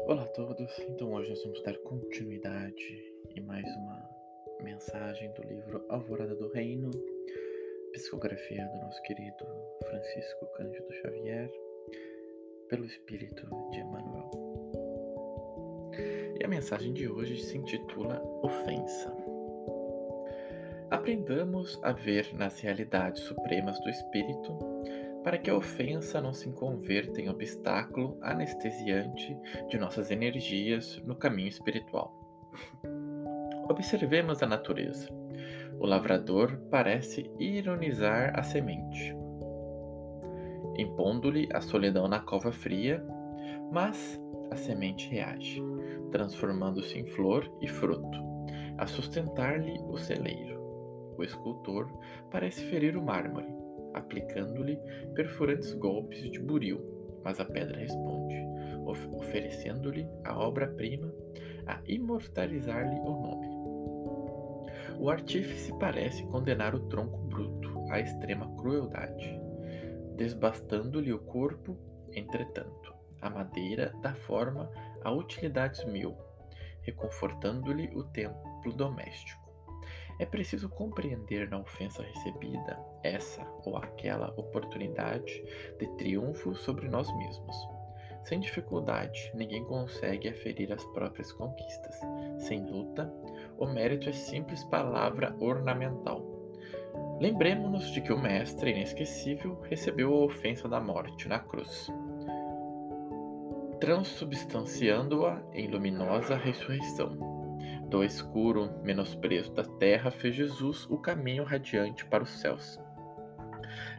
Olá a todos, então hoje nós vamos dar continuidade em mais uma mensagem do livro Alvorada do Reino, psicografia do nosso querido Francisco Cândido Xavier, pelo Espírito de Emmanuel. E a mensagem de hoje se intitula Ofensa. Aprendamos a ver nas realidades supremas do Espírito para que a ofensa não se converta em obstáculo anestesiante de nossas energias no caminho espiritual. Observemos a natureza. O lavrador parece ironizar a semente, impondo-lhe a solidão na cova fria, mas a semente reage, transformando-se em flor e fruto, a sustentar-lhe o celeiro. O escultor parece ferir o mármore, aplicando-lhe perfurantes golpes de buril, mas a pedra responde, of oferecendo-lhe a obra-prima a imortalizar-lhe o nome. O artífice parece condenar o tronco bruto à extrema crueldade, desbastando-lhe o corpo, entretanto. A madeira dá forma a utilidades mil, reconfortando-lhe o templo doméstico. É preciso compreender na ofensa recebida essa ou aquela oportunidade de triunfo sobre nós mesmos. Sem dificuldade, ninguém consegue aferir as próprias conquistas. Sem luta, o mérito é simples palavra ornamental. Lembremos-nos de que o Mestre inesquecível recebeu a ofensa da morte na cruz, transubstanciando-a em luminosa ressurreição. Do escuro menosprezo da terra fez Jesus o caminho radiante para os céus.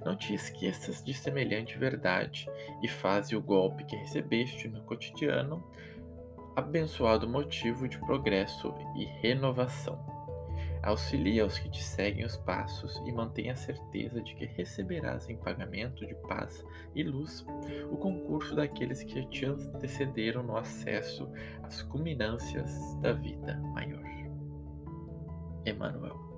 Não te esqueças de semelhante verdade e faze o golpe que recebeste no cotidiano abençoado motivo de progresso e renovação. Auxilia os que te seguem os passos e mantenha a certeza de que receberás em pagamento de paz e luz o concurso daqueles que te antecederam no acesso às culminâncias da vida maior. Emmanuel.